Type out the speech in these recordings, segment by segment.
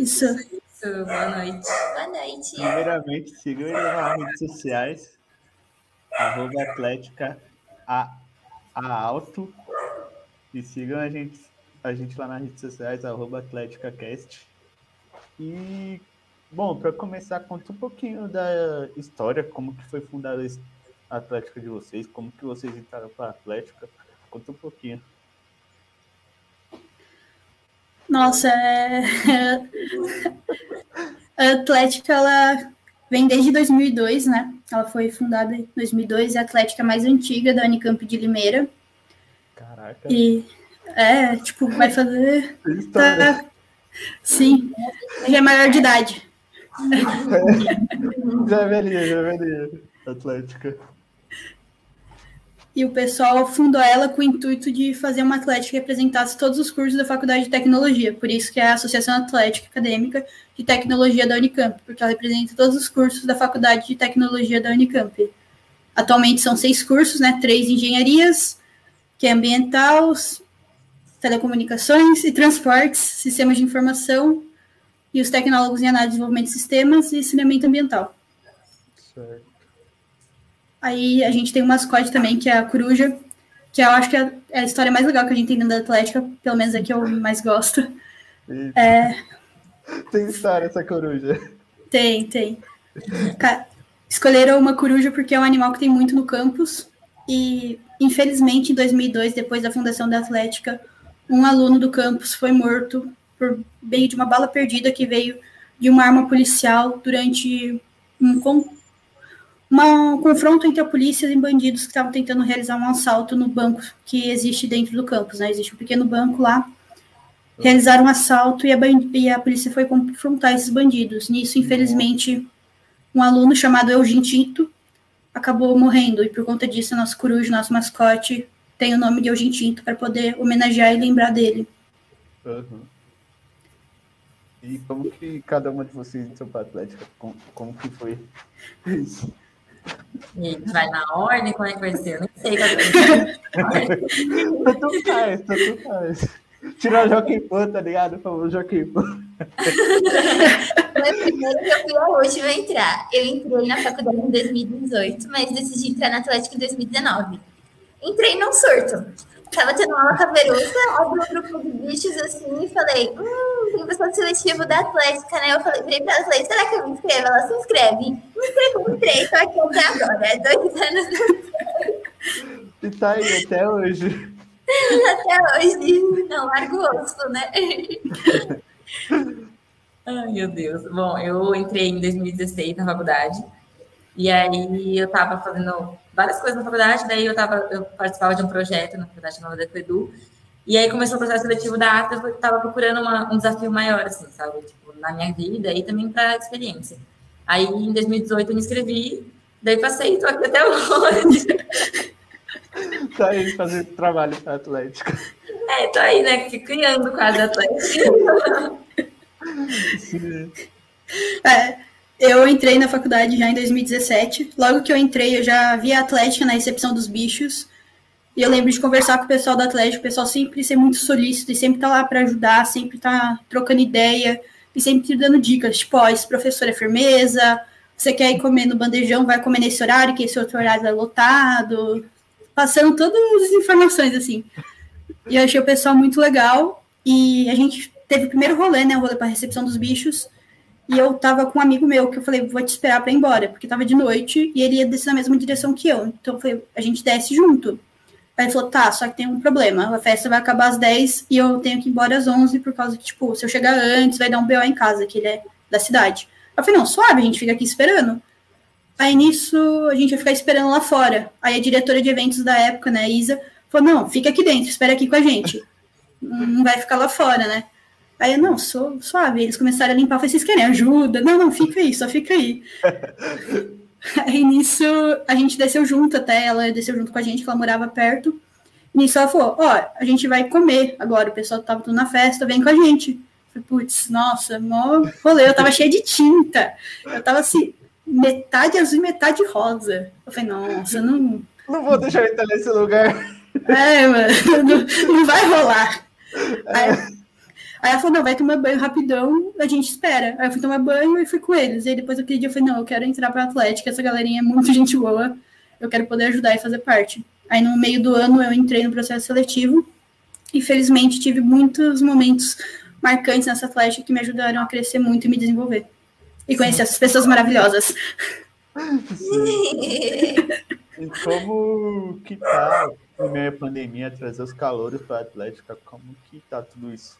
Isso. Isso, boa noite. Boa noite. Primeiramente, sigam ele nas redes sociais, arroba Atlética a, a Alto. E sigam a gente, a gente lá nas redes sociais, arroba AtléticaCast. E, bom, para começar, conta um pouquinho da história, como que foi fundada a Atlética de vocês, como que vocês entraram para a Atlética. Conta um pouquinho. Nossa, é... a Atlética, ela vem desde 2002, né? Ela foi fundada em 2002, é a Atlética mais antiga da Unicamp de Limeira. Caraca. E, é, tipo, vai fazer... Tá... Sim, já é maior de idade. já é velhinha, já é velhinha. Atlética. E o pessoal fundou ela com o intuito de fazer uma atlética que representasse todos os cursos da Faculdade de Tecnologia. Por isso que é a Associação Atlética Acadêmica de Tecnologia da Unicamp, porque ela representa todos os cursos da Faculdade de Tecnologia da Unicamp. Atualmente são seis cursos, né? Três engenharias, que é ambiental, telecomunicações e transportes, sistemas de informação e os tecnólogos em análise de desenvolvimento de sistemas e saneamento ambiental. Certo. Aí a gente tem um mascote também, que é a coruja, que eu acho que é a história mais legal que a gente tem dentro da Atlética, pelo menos é que eu mais gosto. É... Tem história essa coruja. Tem, tem. Escolheram uma coruja porque é um animal que tem muito no campus e, infelizmente, em 2002, depois da fundação da Atlética, um aluno do campus foi morto por meio de uma bala perdida que veio de uma arma policial durante um uma, um confronto entre a polícia e bandidos que estavam tentando realizar um assalto no banco que existe dentro do campus, né? Existe um pequeno banco lá. Realizaram um assalto e a, e a polícia foi confrontar esses bandidos. Nisso, infelizmente, um aluno chamado Eugênio Tinto acabou morrendo. E por conta disso, nosso coruja, nosso mascote, tem o nome de Eugênio Tinto para poder homenagear e lembrar dele. Uhum. E como que cada uma de vocês entrou para Atlética? Como, como que foi E vai na ordem? Como é que vai ser? Eu nem sei. tanto faz, tanto faz. Tirar o Joaquim Pô, tá ligado? O famoso Joaquim Pô. Foi primeiro que eu fui a última a entrar. Eu entrei na faculdade em 2018, mas decidi entrar na Atlética em 2019. Entrei num surto. Tava tendo uma aula caveruça, abri um grupo de bichos assim e falei, hum, tem pessoa seletivo da Atlética, né? Eu falei, virei pra ela falei, será que eu me inscrevo? Ela se inscreve. Me inscrevo, entrei, tô aqui até agora, é dois anos. E tá aí até hoje. Até hoje, não largo o osso, né? Ai, meu Deus. Bom, eu entrei em 2016 na faculdade. E aí eu tava fazendo várias coisas na faculdade, daí eu, tava, eu participava de um projeto na faculdade chamada Decoedu, e aí começou o processo seletivo da ATA, eu estava procurando uma, um desafio maior, assim, sabe, tipo, na minha vida e também para experiência. Aí, em 2018, eu me inscrevi, daí passei e estou aqui até hoje. tá aí fazendo trabalho para Atlética. É, tô aí, né, criando quase a Atlética. Sim. É, eu entrei na faculdade já em 2017. Logo que eu entrei, eu já vi a Atlética na recepção dos bichos. E eu lembro de conversar com o pessoal da Atlética, o pessoal sempre ser muito solícito e sempre tá lá para ajudar, sempre tá trocando ideia e sempre dando dicas, tipo, ó, esse professor é firmeza, você quer ir comer no bandejão, vai comer nesse horário, que esse outro horário é lotado, passando todas as informações, assim. E eu achei o pessoal muito legal, e a gente teve o primeiro rolê, né, o rolê para recepção dos bichos, e eu tava com um amigo meu que eu falei, vou te esperar para ir embora, porque tava de noite e ele ia descer na mesma direção que eu. Então eu falei, a gente desce junto. Aí ele falou, tá, só que tem um problema. A festa vai acabar às 10 e eu tenho que ir embora às 11 por causa que, tipo, se eu chegar antes, vai dar um BO em casa, que ele é da cidade. Eu falei, não, suave, a gente fica aqui esperando. Aí nisso a gente ia ficar esperando lá fora. Aí a diretora de eventos da época, né, Isa, falou: não, fica aqui dentro, espera aqui com a gente. Não vai ficar lá fora, né? Aí eu, não, sou suave. Eles começaram a limpar. Eu falei, vocês querem ajuda? Não, não, fica aí, só fica aí. aí nisso, a gente desceu junto até, ela desceu junto com a gente, que ela morava perto. Nisso ela falou, ó, a gente vai comer agora, o pessoal tava tudo na festa, vem com a gente. Eu falei, putz, nossa, mó rolê, eu tava cheia de tinta. Eu tava assim, metade azul e metade rosa. Eu falei, nossa, não... Não vou deixar ele estar nesse lugar. É, mano, não, não vai rolar. Aí, Aí ela falou, não, vai tomar banho rapidão, a gente espera. Aí eu fui tomar banho e fui com eles. E aí depois aquele dia eu falei, não, eu quero entrar pra Atlética, essa galerinha é muito gente boa, eu quero poder ajudar e fazer parte. Aí no meio do ano eu entrei no processo seletivo e felizmente tive muitos momentos marcantes nessa Atlética que me ajudaram a crescer muito e me desenvolver. E conhecer essas pessoas maravilhosas. E como que tá, à pandemia, trazer os calores para a Atlética? Como que tá tudo isso?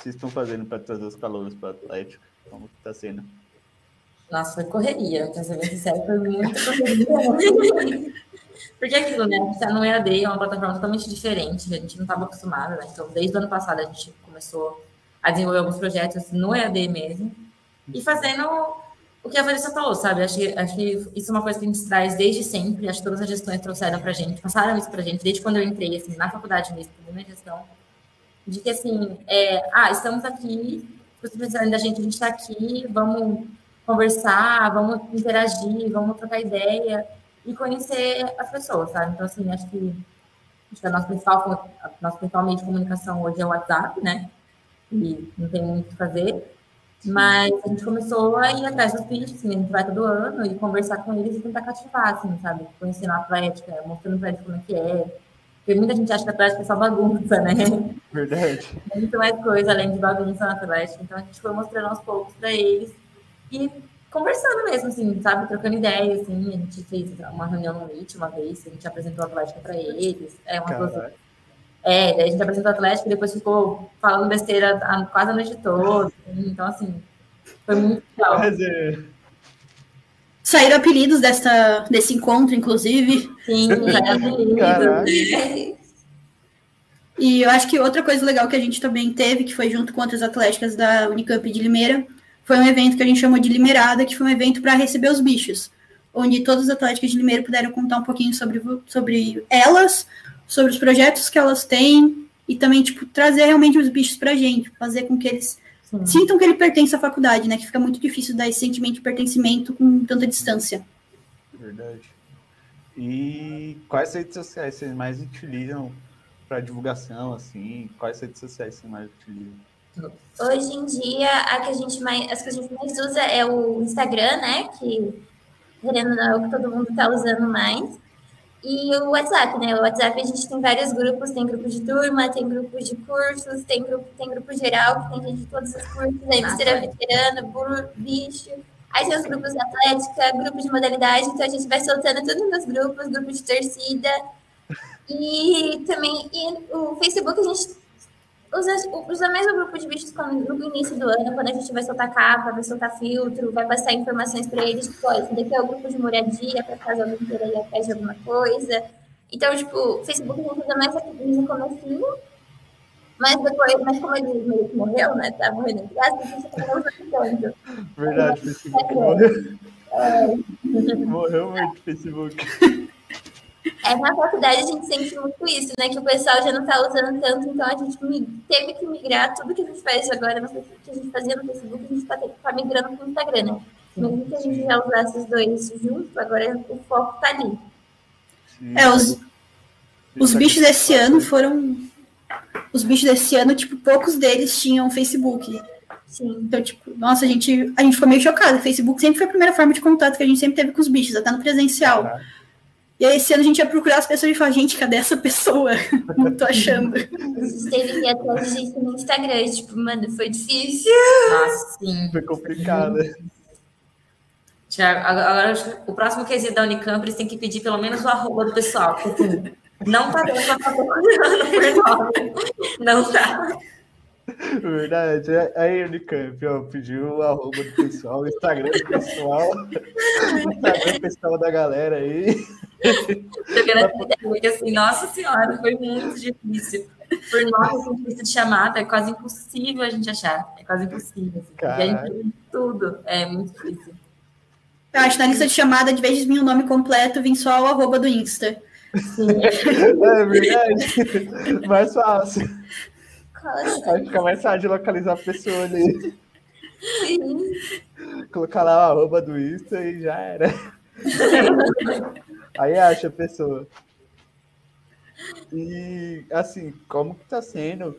O vocês estão fazendo para trazer os calores para a Atlética? Como que tá sendo? Nossa, foi correria, pra ser bem sincero, foi muita correria. Porque aquilo, né? A gente tá no EAD, é uma plataforma totalmente diferente, a gente não estava acostumado, né? Então, desde o ano passado, a gente começou a desenvolver alguns projetos no EAD mesmo, e fazendo o que a Vanessa falou, sabe? Acho que, acho que isso é uma coisa que a gente traz desde sempre, acho que todas as gestões trouxeram pra gente, passaram isso pra gente, desde quando eu entrei, assim, na faculdade mesmo, primeira gestão, de que, assim, é, ah, estamos aqui, se você precisarem da gente, a gente está aqui, vamos conversar, vamos interagir, vamos trocar ideia e conhecer as pessoas, sabe? Então, assim, acho que, acho que a nossa principal, a nossa principal meio de comunicação hoje é o WhatsApp, né? E não tem muito o que fazer. Mas a gente começou a ir atrás dos bichos, assim, a gente vai todo ano e conversar com eles e tentar cativar, assim, sabe? Conhecer na Atlética, mostrando pra eles como é que é. Porque muita gente acha que a Atlética é só bagunça, né? Verdade. Tem muito mais coisa além de bagunça na Atlética. Então a gente foi mostrando aos poucos para eles e conversando mesmo, assim, sabe? Trocando ideias, assim. A gente fez uma reunião no Meet uma vez, a gente apresentou a Atlética para eles. É uma coisa. É, daí a gente apresentou a Atlética e depois ficou falando besteira quase a noite toda. Então, assim, foi muito legal. É, Saíram apelidos dessa, desse encontro, inclusive. Sim. E eu acho que outra coisa legal que a gente também teve, que foi junto com outras atléticas da Unicamp de Limeira, foi um evento que a gente chamou de Limerada, que foi um evento para receber os bichos, onde todas as atléticas de Limeira puderam contar um pouquinho sobre, sobre elas, sobre os projetos que elas têm, e também, tipo, trazer realmente os bichos pra gente, fazer com que eles Sim. sintam que ele pertence à faculdade, né? Que fica muito difícil dar esse sentimento de pertencimento com tanta distância. Verdade. E quais redes sociais vocês mais utilizam para divulgação, assim? Quais redes sociais vocês mais utilizam? Hoje em dia, a que a gente mais, as que a gente mais usa é o Instagram, né? Que, querendo ou não, é o que todo mundo está usando mais. E o WhatsApp, né? O WhatsApp a gente tem vários grupos, tem grupo de turma, tem grupos de cursos, tem grupo, tem grupo geral, que tem gente de todos os cursos, aí mistura veterano, burro, bicho. Aí tem os grupos de atlética, grupo de modalidade, então a gente vai soltando tudo nos grupos, grupo de torcida. E também e o Facebook a gente usa, usa mais o grupo de bichos quando, no início do ano, quando a gente vai soltar capa, vai soltar filtro, vai passar informações para eles, tipo, esse daqui é o grupo de moradia, para caso alguém queira ir atrás de alguma coisa. Então, tipo, o Facebook a gente usa mais aqui no comecinho, mas depois, mas como ele meio que morreu, né, tá morrendo entre aspas, a gente acabou usando tanto. Verdade, Facebook morreu. Morreu muito o Facebook. É, na faculdade a gente sente muito isso, né? Que o pessoal já não tá usando tanto, então a gente teve que migrar tudo que a gente faz agora, no Facebook, que a gente fazia no Facebook, a gente tá, tá migrando pro Instagram, né? Mesmo que a gente já usasse os dois juntos, agora o foco tá ali. Sim. É, os, os bichos desse ano foram. Os bichos desse ano, tipo, poucos deles tinham Facebook. Sim. Então, tipo, nossa, a gente, a gente ficou meio chocado. O Facebook sempre foi a primeira forma de contato que a gente sempre teve com os bichos, até no presencial. Caraca. E aí, esse ano a gente ia procurar as pessoas e falar, gente, cadê essa pessoa? Não tô achando. A gente teve que ir atrás de gente no Instagram, tipo, mano, foi difícil. Nossa, sim. Foi complicado. Tiago, agora agora acho que o próximo quesito da Unicamp, eles têm que pedir pelo menos o arroba do pessoal. Porque, assim, não tá dando pra. Não tá. Verdade. Aí, Unicamp, ó, pediu o arroba do pessoal, o Instagram do pessoal, o Instagram pessoal da galera aí. Assim, nossa senhora, foi muito difícil. Por assim, difícil de chamada, é quase impossível a gente achar. É quase impossível. Assim, a gente tem tudo. É muito difícil. Eu acho que na lista de chamada, de vez de vir o nome completo, vem só o arroba do Insta. É verdade. Mais fácil. Costa. Aí fica mais fácil de localizar a pessoa ali. Sim. Colocar lá o arroba do Insta e já era. Aí acha a pessoa. E assim, como que tá sendo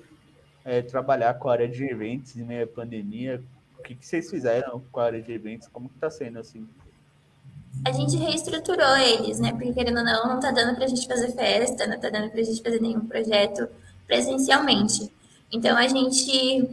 é, trabalhar com a área de eventos em meio à pandemia. O que, que vocês fizeram com a área de eventos? Como que tá sendo assim? A gente reestruturou eles, né? Porque querendo ou não, não tá dando pra gente fazer festa, não tá dando pra gente fazer nenhum projeto presencialmente. Então a gente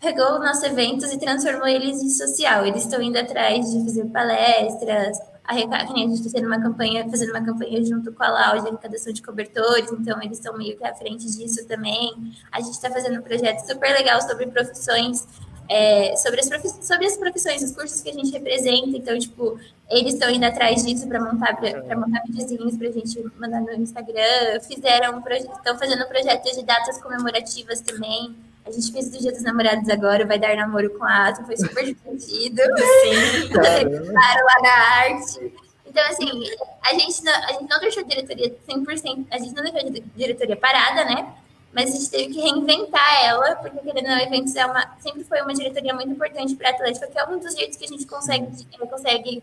pegou os nossos eventos e transformou eles em social. Eles estão indo atrás de fazer palestras, nem a gente está uma campanha, fazendo uma campanha junto com a Lau de arrecadação de cobertores, então eles estão meio que à frente disso também. A gente está fazendo um projeto super legal sobre profissões, é, sobre, as sobre as profissões, os cursos que a gente representa, então, tipo, eles estão indo atrás disso para montar para montar videozinhos para a gente mandar no Instagram, fizeram, estão fazendo um projeto de datas comemorativas também, a gente fez do Dia dos Namorados agora, vai dar namoro com a Ato, foi super divertido. Sim, claro, lá na arte. Então, assim, a gente, não, a gente não deixou a diretoria 100%, a gente não deixou a diretoria parada, né? Mas a gente teve que reinventar ela, porque querendo ou não, eventos é uma, sempre foi uma diretoria muito importante para a Atlética, que é um dos jeitos que a gente consegue, consegue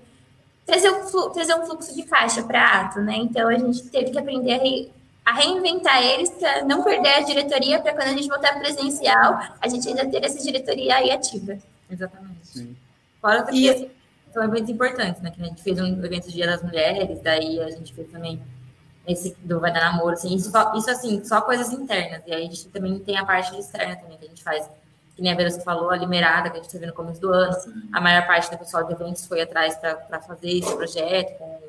trazer, um, trazer um fluxo de caixa para a Ato, né? Então, a gente teve que aprender a re, a reinventar eles para não perder a diretoria, para quando a gente voltar presencial, a gente ainda ter essa diretoria aí ativa. Exatamente. Sim. Fora que e... são eventos importantes, né? Que a gente fez um evento do Dia das Mulheres, daí a gente fez também esse do Vai Dar Namoro, assim, isso, isso assim, só coisas internas. E aí a gente também tem a parte externa também, que a gente faz, que nem a Verusca falou, a Limerada, que a gente teve no começo do ano. Sim. A maior parte do pessoal de eventos foi atrás para fazer esse projeto com,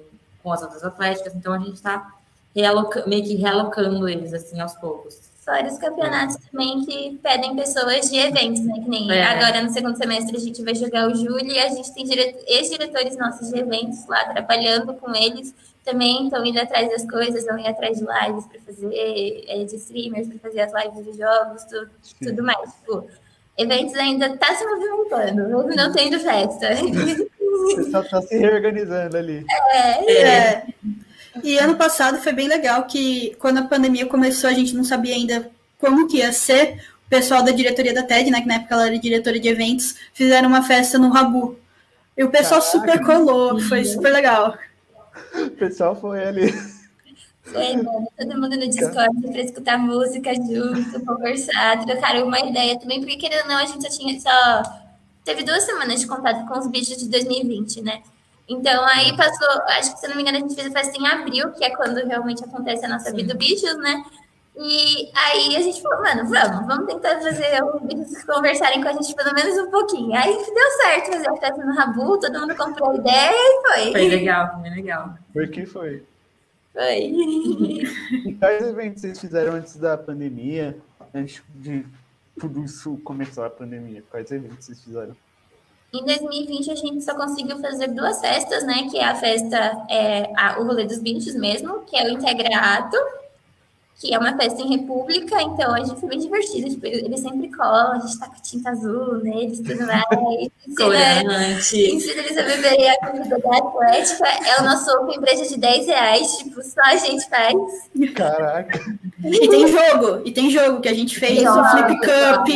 com as outras atléticas, então a gente está realoca, meio que realocando eles assim aos poucos. Fora os campeonatos é. também que pedem pessoas de eventos, né? Que nem é. agora no segundo semestre a gente vai jogar o Júlio e a gente tem ex-diretores nossos de eventos lá trabalhando com eles. Também estão indo atrás das coisas, vão ir atrás de lives para fazer, é, de streamers, para fazer as lives de jogos, tudo, tudo mais. Tipo, eventos ainda está se movimentando, não tendo festa. Você só está se reorganizando ali. É, é. E ano passado foi bem legal que quando a pandemia começou, a gente não sabia ainda como que ia ser. O pessoal da diretoria da TED, né, que na época ela era diretora de eventos, fizeram uma festa no Rabu. E o pessoal Caraca, super colou, foi super legal. O pessoal foi ali. Foi, mano, todo mundo no Discord para escutar música junto, conversar, trocar uma ideia também, porque querendo ou não, a gente só tinha só. Teve duas semanas de contato com os bichos de 2020, né? Então, aí passou, acho que se não me engano, a gente fez a festa em abril, que é quando realmente acontece a nossa vida bichos, né? E aí a gente falou, mano, vamos, vamos tentar fazer os bichos conversarem com a gente pelo menos um pouquinho. Aí deu certo fazer a festa no Rabu, todo mundo comprou a ideia e foi. Foi legal, foi legal. Por que foi? Foi. E quais eventos vocês fizeram antes da pandemia? Antes de tudo isso começar a pandemia? Quais eventos vocês fizeram? Em 2020 a gente só conseguiu fazer duas festas, né? Que é a festa, é, a, o rolê dos bichos mesmo, que é o Integrato, que é uma festa em república, então a gente foi bem divertido. Tipo, eles sempre colam, a gente tá com tinta azul neles e tudo mais. ensina, ensina eles a beberem a comida da Atlética. É o nosso open breja de 10 reais, tipo, só a gente faz. Caraca. E tem jogo, e tem jogo que a gente fez, o Flip Cup.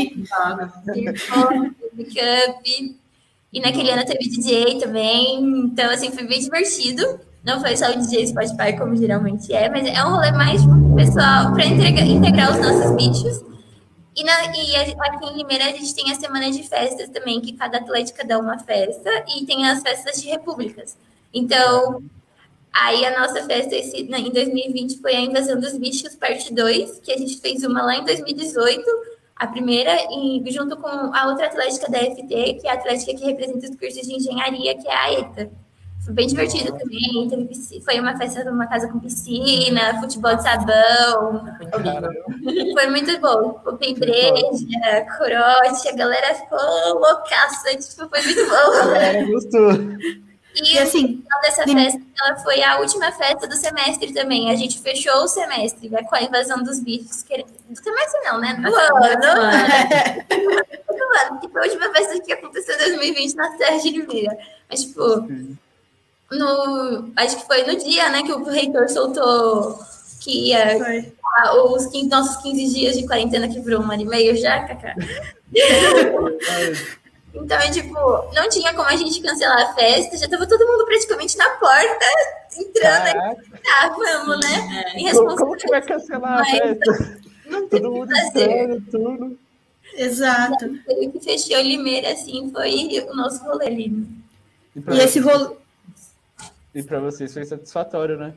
Flip Cup. E naquele ano teve DJ também. Então, assim, foi bem divertido. Não foi só o DJ Spotify, como geralmente é, mas é um rolê mais pessoal para integrar os nossos bichos. E, na, e aqui em Limeira a gente tem a semana de festas também, que cada atlética dá uma festa, e tem as festas de repúblicas. Então, aí a nossa festa esse, em 2020 foi a Invasão dos Bichos, parte 2, que a gente fez uma lá em 2018 a primeira, e junto com a outra atlética da FT, que é a atlética que representa os cursos de engenharia, que é a ETA. Foi bem divertido também. Teve, foi uma festa numa casa com piscina, futebol de sabão. Foi muito bom. Open breja, corote, a galera ficou loucaça. Tipo, foi muito bom. A galera gostou. E, e assim, o final dessa festa ela foi a última festa do semestre também. A gente fechou o semestre né, com a invasão dos bichos. Que... Do semestre não, né? Do ano. Do ano. Que foi a última festa que aconteceu em 2020 na Serra de Limeira. Mas, tipo, no, acho que foi no dia, né, que o reitor soltou que ia os 15, nossos 15 dias de quarentena que virou um ano e meio já, Cacá. Então, é, tipo, não tinha como a gente cancelar a festa, já tava todo mundo praticamente na porta, entrando aí. Tá, vamos, né? É. Como, como que vai cancelar Mas, a festa? Não todo mundo entrando, tudo. Exato. Foi o que fechou Limeira, assim, foi o nosso rolê ali. E pra, E esse rolê. E pra vocês foi satisfatório, né?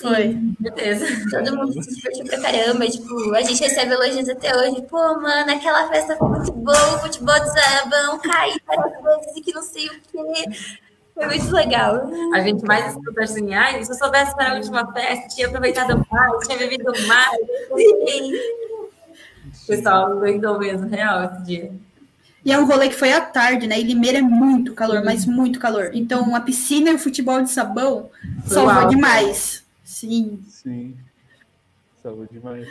Foi. Certeza. Todo mundo se divertiu pra caramba. Tipo, a gente recebe elogios até hoje. Pô, mano, aquela festa foi muito boa, futebol de sabão, caí várias vezes e que não sei o quê. Foi muito legal. A gente mais escuta assim, ai, se eu soubesse para a última festa, tinha aproveitado mais, tinha bebido mais. O pessoal doidou mesmo, real, esse dia. E é um rolê que foi à tarde, né? E Limeira é muito calor, mas muito calor. Então a piscina e o futebol de sabão Foi salvou alto. demais. Sim. Sim. Saúde demais.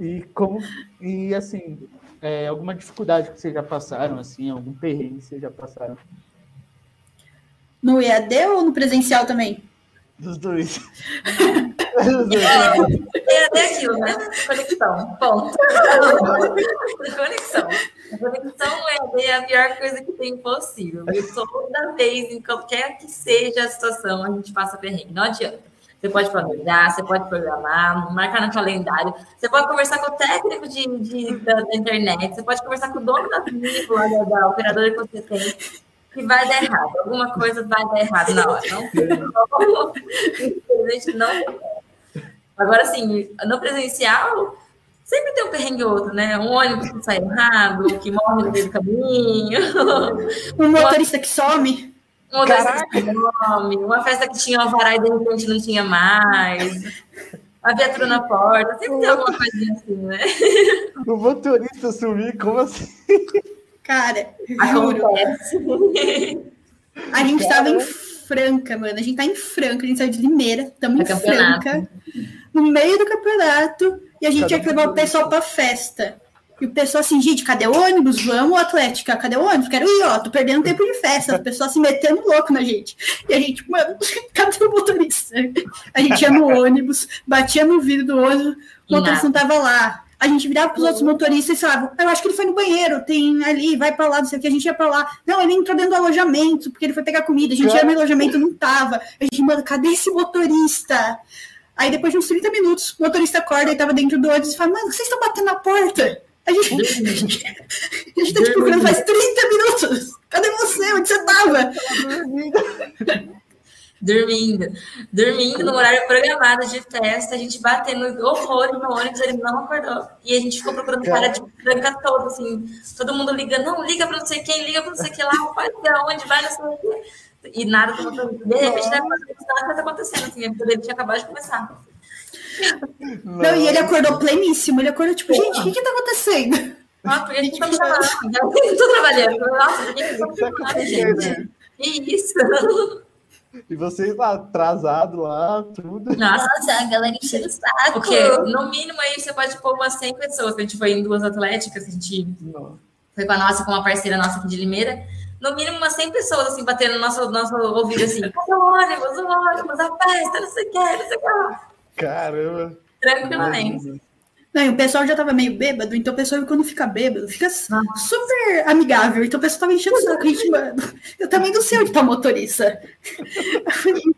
E como. E assim, é, alguma dificuldade que vocês já passaram, assim, algum perrengue que vocês já passaram? No EAD ou no presencial também? Dos dois. Dos dois. É até aquilo, né? Conexão. Ponto. Conexão. A conexão é a pior coisa que tem possível. Toda vez, em qualquer que seja a situação, a gente passa perrengue. Não adianta. Você pode planejar, você pode programar, marcar no calendário, você pode conversar com o técnico de, de- da, da internet, você pode conversar com o dono da lá da, da operadora que você tem, que vai dar errado. Alguma coisa vai dar errado na hora. Não Infelizmente, não. Agora, assim, no presencial, sempre tem um perrengue ou outro, né? Um ônibus que sai errado, que morre no meio do caminho. Um motorista que some. Um outro nome, uma festa que tinha alvará e de repente não tinha mais. A viatura na porta, sempre tem alguma coisinha assim, né? O motorista sumir, como assim? Cara, juro. Acontece. A gente tava em Franca, mano. A gente tá em Franca, a gente saiu de Limeira, estamos É em campeonato. Franca, no meio do campeonato, e a gente tinha que levar o pessoal pra festa. E o pessoal assim, gente, cadê o ônibus? Vamos, Atlética, cadê o ônibus? Quero ir, ó, tô perdendo tempo de festa. O pessoal se metendo louco na gente. E a gente, mano, cadê o motorista? A gente ia no ônibus, batia no vidro do ônibus, o motorista não tava lá. A gente virava pros outros motoristas e falava, eu acho que ele foi no banheiro, tem ali, vai pra lá, não sei o que, a gente ia pra lá. Não, ele entrou dentro do alojamento, porque ele foi pegar comida, a gente ia no alojamento, não tava. A gente, mano, cadê esse motorista? Aí depois de uns 30 minutos, o motorista acorda e tava dentro do ônibus e fala, mano, vocês estão batendo na porta? A gente, a gente tá te procurando faz 30 minutos. Cadê você? Onde você tava? Dormindo. Dormindo no horário programado de festa, a gente batendo horrores no ônibus, ele não acordou. E a gente ficou procurando cara de tranca todo, assim. Todo mundo ligando, não, liga pra não sei quem, liga pra não sei quem lá, vai pra onde, vai, não sei o quê. E nada tava acontecendo. De repente, né, nada tá acontecendo, assim, a vida dele tinha acabado de começar. Não, e ele acordou pleníssimo. Ele acordou tipo, gente, o que que tá acontecendo? Nossa, porque a gente tá trabalhando. Eu tô trabalhando. Nossa, por que que Isso é trabalhando, gente? Que isso? E vocês lá, atrasados lá, tudo. Nossa, Nossa, a galera enchendo o saco. porque no mínimo aí você pode pôr umas 100 pessoas. A gente foi em duas atléticas, a gente Não. foi com a nossa, com uma parceira nossa aqui de Limeira. No mínimo umas 100 pessoas, assim, batendo no nosso, nosso ouvido, assim, cadê o ônibus, o ônibus, a festa, não sei o que, não sei o que. Caramba. Tranquilamente. Não, e o pessoal já tava meio bêbado, então o pessoal, quando fica bêbado, fica super amigável. Então o pessoal tava enchendo o saco. Gente, mano, eu também não sei onde tá o motorista.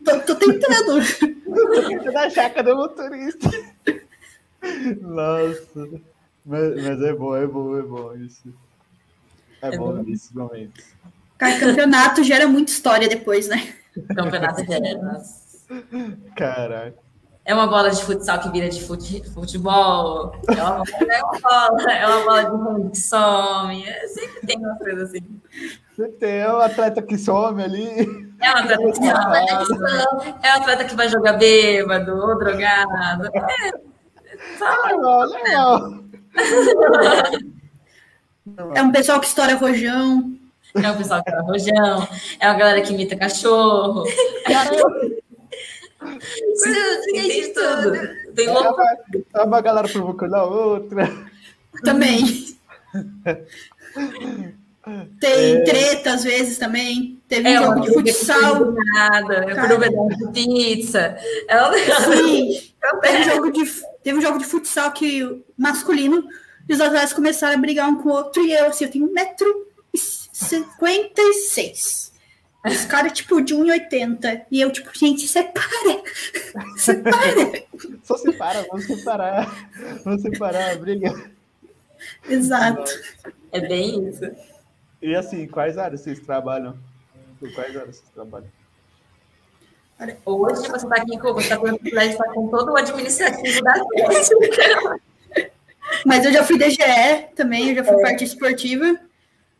Tô, tô tentando. Tô tentando achar, cadê o motorista? Nossa. Mas, mas é bom, é bom, é bom isso. É, É bom bom. nesses momentos. Cara, campeonato gera muita história depois, né? Campeonato arenas. Caraca. É uma bola de futsal que vira de fute- futebol. É uma, é uma bola, é uma bola de rugby que some. É, sempre tem uma coisa assim. Você tem um atleta que some ali. É um atleta que, é um atleta que vai jogar bêbado ou drogado. É, sabe? Legal, legal. É um pessoal que estoura rojão. É o pessoal que dá rojão, é uma galera que imita cachorro. Tudo, Tem, de tudo. tudo. Tem É louco. uma, é uma galera provocando a outra. Também. Tem treta às vezes também. Teve um É jogo uma de futsal. nada, é por um pedaço de pizza. É um Sim. Teve um jogo de, teve um jogo de futsal que masculino e os atletas começaram a brigar um com o outro e eu, assim, eu tenho 1,56m. Esse cara, tipo, de 1,80. E eu, tipo, gente, separa! Separa! Só separa, vamos separar. Vamos separar, briga. Exato. É bem isso. E assim, quais áreas vocês trabalham? Por quais áreas vocês trabalham? Hoje você está aqui com, você está com, você tá com todo o administrativo da. Mas eu já fui DGE também, eu já fui é. parte esportiva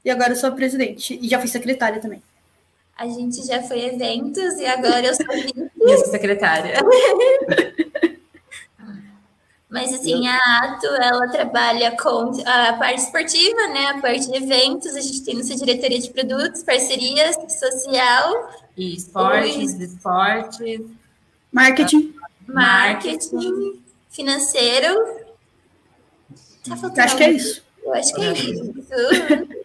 e agora eu sou presidente. E já fui secretária também. A gente já foi eventos e agora eu sou eu sou secretária. Mas assim, a Ato, ela trabalha com a parte esportiva, né? A parte de eventos, a gente tem nossa diretoria de produtos, parcerias, social. E esportes, e... esportes. Marketing. Marketing, financeiro. Tá Acho que é isso. Eu acho que é isso.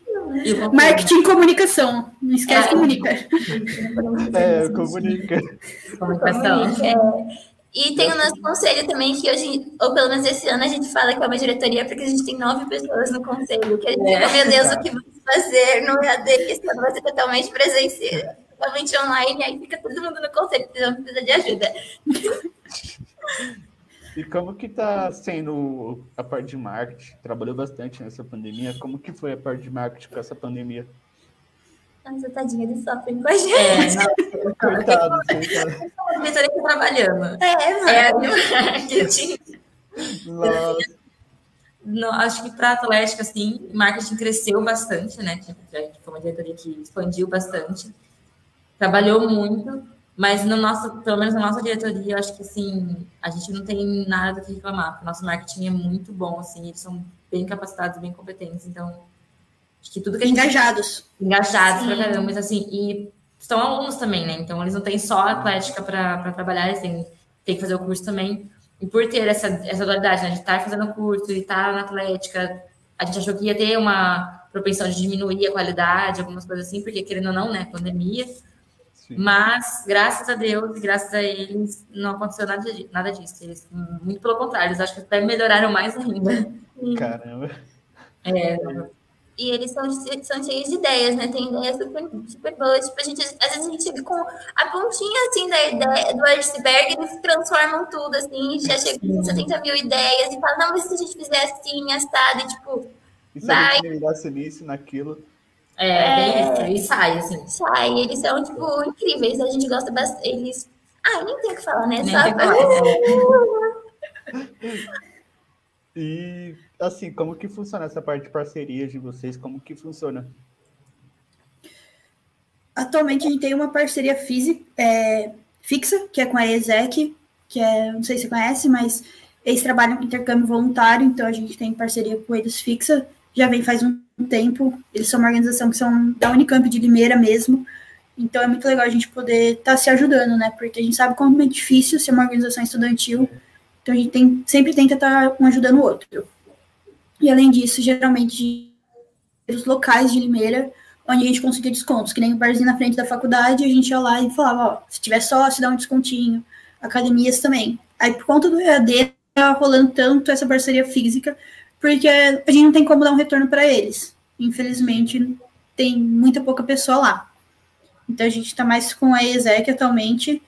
Marketing e comunicação. Não esquece é. comunica. É, comunica. Comunicação. É. E tem o nosso conselho também, que hoje, ou pelo menos esse ano, a gente fala que é uma diretoria, porque a gente tem nove pessoas no conselho, que a gente é. meu Deus, o que vamos fazer no EAD, que esse ano vai ser totalmente presencial, totalmente online, aí fica todo mundo no conselho, precisando precisa de ajuda. E como que está sendo a parte de marketing? Trabalhou bastante nessa pandemia. Como que foi a parte de marketing com essa pandemia? Nossa, tadinha, eles sofrem com a gente. É, não, coitado, coitado. A diretoria tá trabalhando. É. É, marketing. Nossa. No, acho que para a Atlética, assim, marketing cresceu bastante, né? Tipo, a gente foi uma diretoria que expandiu bastante, trabalhou muito, mas no nosso, pelo menos na nossa diretoria, eu acho que assim, a gente não tem nada do que reclamar, porque o nosso marketing é muito bom, assim, eles são bem capacitados, bem competentes, então acho que tudo que a gente engajados, engajados pra caramba, mas assim, e são alunos também, né? Então eles não têm só atlética para trabalhar, eles têm, têm que fazer o curso também. E por ter essa, essa dualidade, né? De estar fazendo o curso e estar na atlética, a gente achou que ia ter uma propensão de diminuir a qualidade, algumas coisas assim, porque querendo ou não, né? Pandemia. Mas, graças a Deus e graças a eles, não aconteceu nada, nada disso. Eles, muito pelo contrário, eles acho que até melhoraram mais ainda. Caramba. É, e eles são, são cheios de ideias, né? Tem ideias super, super boas. Tipo, a gente, às vezes a gente chega com a pontinha, assim, da ideia do iceberg, eles transformam tudo, assim, já chega com 70 mil ideias e fala, não, mas se a gente fizer assim, assado, e tipo, e se vai... a gente nisso, naquilo... É, é, bem isso. E sai, assim. Sai, eles são, tipo, incríveis. A gente gosta bastante. Eles. Ah, nem tem o que falar, né? Nem Só... tem que falar. e, assim, como que funciona essa parte de parcerias de vocês? Como que funciona? Atualmente a gente tem uma parceria física, é, fixa, que é com a ESEC, que é, não sei se você conhece, mas eles trabalham com intercâmbio voluntário, então a gente tem parceria com eles fixa, já vem faz um tempo. Eles são uma organização que são da Unicamp de Limeira mesmo. Então é muito legal a gente poder estar tá se ajudando, né? Porque a gente sabe como é difícil ser uma organização estudantil. Então a gente tem, sempre tenta estar tá um ajudando o outro. E além disso, geralmente os locais de Limeira, onde a gente conseguia descontos, que nem o barzinho na frente da faculdade, a gente ia lá e falava, ó, se tiver sócio, dá um descontinho. Academias também. Aí por conta do EAD, tá rolando tanto essa parceria física, porque a gente não tem como dar um retorno para eles. Infelizmente, tem muita pouca pessoa lá. Então a gente está mais com a ESEC atualmente.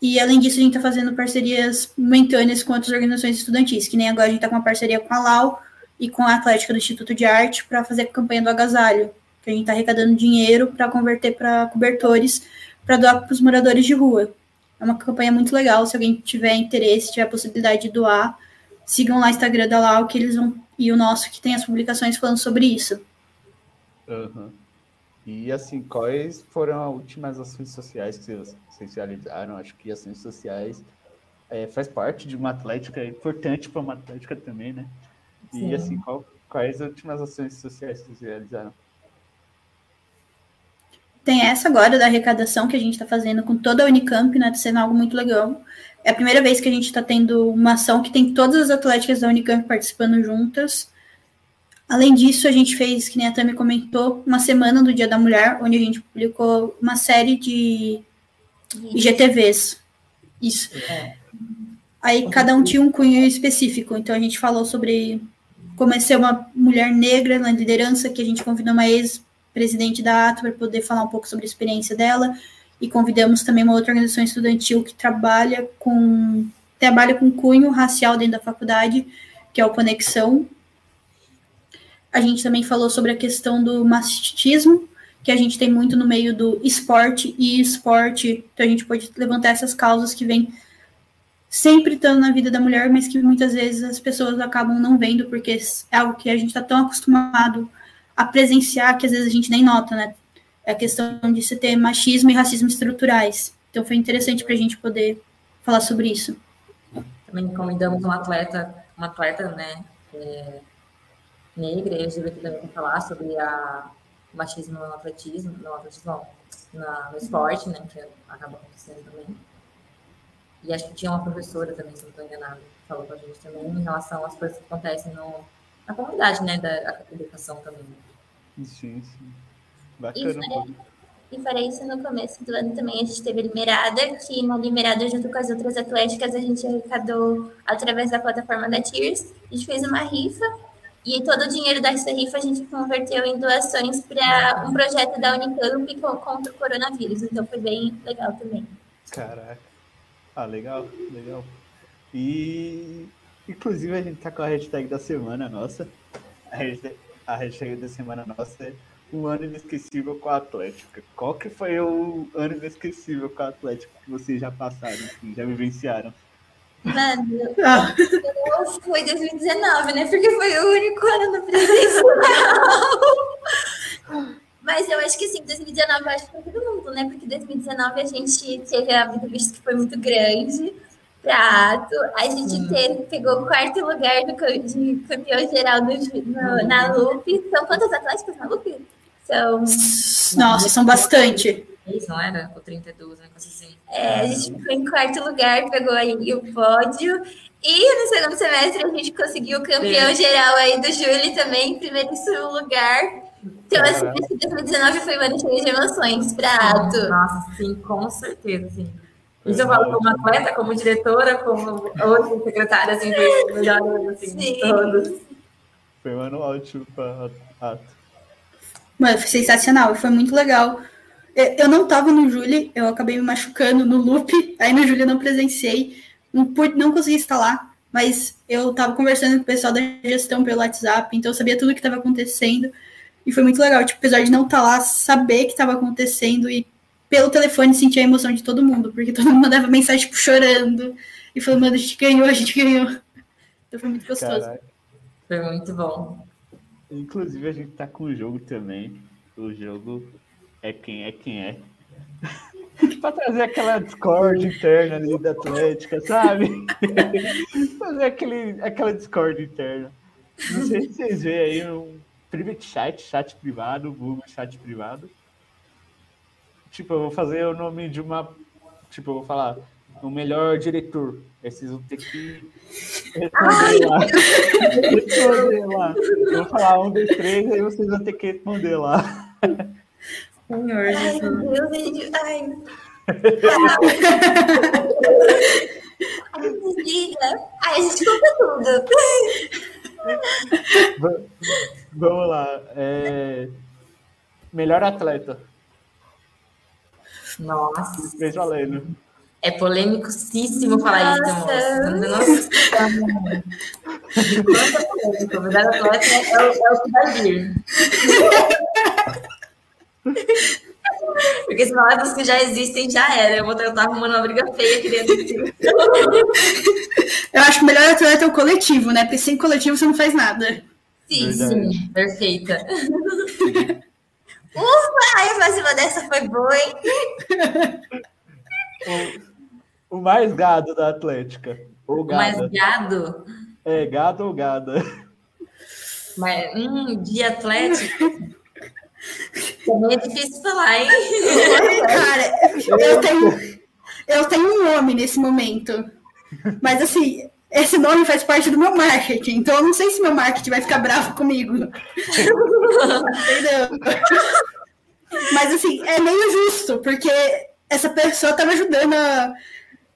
E além disso, a gente está fazendo parcerias momentâneas com outras organizações estudantis, que nem agora a gente está com uma parceria com a LAU e com a Atlética do Instituto de Arte para fazer a campanha do agasalho, que a gente está arrecadando dinheiro para converter para cobertores para doar para os moradores de rua. É uma campanha muito legal. Se alguém tiver interesse, tiver possibilidade de doar, sigam lá o Instagram da LAU, que eles vão e o nosso que tem as publicações falando sobre isso. Uhum. E assim, quais foram as últimas ações sociais que vocês realizaram? Acho que ações sociais é, faz parte de uma atlética, é importante para uma atlética também, né? Sim. E assim, qual, quais as últimas ações sociais que vocês realizaram? Tem essa agora da arrecadação que a gente está fazendo com toda a Unicamp, né? Tá sendo algo muito legal. É a primeira vez que a gente está tendo uma ação que tem todas as atléticas da Unicamp participando juntas. Além disso, a gente fez, que nem a Tami comentou, uma semana do Dia da Mulher, onde a gente publicou uma série de IGTVs. Isso. É. Aí cada um tinha um cunho específico. Então a gente falou sobre como é ser uma mulher negra na liderança, que a gente convidou uma ex-presidente da ATO para poder falar um pouco sobre a experiência dela e convidamos também uma outra organização estudantil que trabalha com trabalha com cunho racial dentro da faculdade, que é o Conexão. A gente também falou sobre a questão do machismo, que a gente tem muito no meio do esporte e esporte. Então a gente pode levantar essas causas que vêm sempre estando na vida da mulher, mas que muitas vezes as pessoas acabam não vendo, porque é algo que a gente está tão acostumado a presenciar que às vezes a gente nem nota, né? É a questão de se ter machismo e racismo estruturais. Então foi interessante para a gente poder falar sobre isso. Também convidamos um atleta, uma atleta, né, é, negra, LGBT também para falar sobre a machismo no atletismo, no atletismo, na, no esporte, né, que acaba acontecendo também. E acho que tinha uma professora também, se não estou enganada, que falou com a gente também em relação às coisas que acontecem no, na comunidade, né, da educação também. Sim, sim. Bacana. E farei isso no começo do ano também. A gente teve a Limerada, que na Limerada, junto com as outras atléticas, a gente arrecadou através da plataforma da Tears. A gente fez uma rifa e todo o dinheiro dessa rifa a gente converteu em doações para um projeto da Unicamp contra o coronavírus. Então foi bem legal também. Caraca. Ah, legal, legal. E inclusive a gente tá com a hashtag da semana nossa. A hashtag, a hashtag da semana nossa é um ano inesquecível com a Atlética. Qual que foi o ano inesquecível com a Atlética que vocês já passaram, assim, já vivenciaram? Mano, ah. foi 2019, né? Porque foi o único ano presencial. Mas eu acho que sim, 2019 eu acho que foi todo mundo, né? Porque 2019 a gente teve a vida visto que foi muito grande. Prato, a gente teve, pegou o quarto lugar do, de campeão geral no, no, na LUP. São quantas atléticas na LUP? São. Nossa, são bastante. Isso, não era? O 32, né? assim. É, a gente ficou em quarto lugar, pegou aí o pódio. E no segundo semestre a gente conseguiu o campeão Sim. geral aí do Júlio também, em primeiríssimo lugar. Então, assim, 2019 foi um ano cheio de emoções, prato. Nossa, sim, com certeza, sim. Isso eu falo como atleta, como diretora, como hoje secretária, assim, foi o melhor assim, sim. de todos. Foi um ano ótimo para ato. Mano, foi sensacional, foi muito legal. Eu não tava no Julie, eu acabei me machucando no loop, aí no Julie eu não presenciei, não, não consegui instalar, mas eu tava conversando com o pessoal da gestão pelo WhatsApp, então eu sabia tudo o que estava acontecendo, e foi muito legal, tipo, apesar de não estar tá lá, saber que estava acontecendo e pelo telefone sentir a emoção de todo mundo, porque todo mundo mandava mensagem, tipo, chorando, e falando, mano, a gente ganhou, a gente ganhou. Então foi muito gostoso. Caraca. Foi muito bom. Inclusive, a gente tá com o jogo também. O jogo é quem é quem é. pra trazer aquela discord interna ali da Atlética, sabe? Fazer aquele, aquela discord interna. Não sei se vocês veem aí um private chat, chat privado, Google chat privado. Tipo, eu vou fazer o nome de uma. Tipo, eu vou falar o melhor diretor. Aí vocês vão ter que responder lá. responder lá. Eu vou falar um, dois, três, aí vocês vão ter que responder lá. Senhor, Ai, meu Deus, ai. Ai, desliga. Ai, a gente conta tudo. Vamos lá. É... Melhor atleta. Nossa. Veja valendo. É polêmicíssimo falar isso, moço. Nossa, Quanto é polêmico. O melhor atleta é o, é o que vai vir. Porque se falar dos que já existem, já era. Eu vou tentar arrumando uma briga feia aqui dentro Eu acho que o melhor atleta é o coletivo, né? Porque sem coletivo você não faz nada. Sim, Verdade. sim. Perfeita. Ufa! A evasiva dessa foi boa, hein? O, o mais gado da Atlética. O, gado. mais gado? É, gado ou gada? Mas, hum, de Atlético. Também é difícil falar, hein? Cara, eu tenho, eu tenho um nome nesse momento. Mas assim, esse nome faz parte do meu marketing, então eu não sei se meu marketing vai ficar bravo comigo. Entendeu? Mas assim, é meio justo, porque essa pessoa estava ajudando a,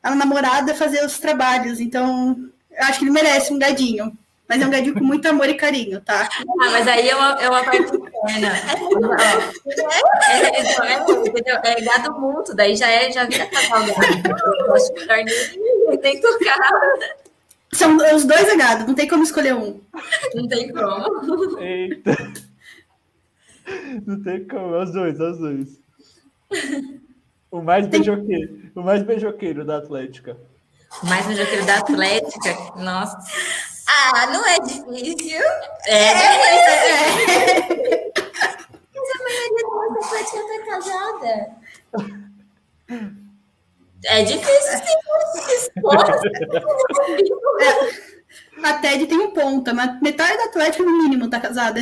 a namorada a fazer os trabalhos, então eu acho que ele merece um gadinho. Mas é um gadinho com muito amor e carinho, tá? Ah, mas aí é uma, é uma parte interna. É, é, é, é, gado muito, daí já, é, já vira casal gado. Eu acho melhor nem, nem tocar. São os dois é gado, não tem como escolher um. Não tem como. Eita. Não tem como, é os dois, é os dois. O mais beijoqueiro, o mais beijoqueiro da Atlética. Mas no jogo da Atlética, nossa. Ah, não é difícil. É, Mas a maioria da nossa Atlética tá casada. é difícil sim. A Ted tem um ponto, mas metade da Atlético, no mínimo, tá casada.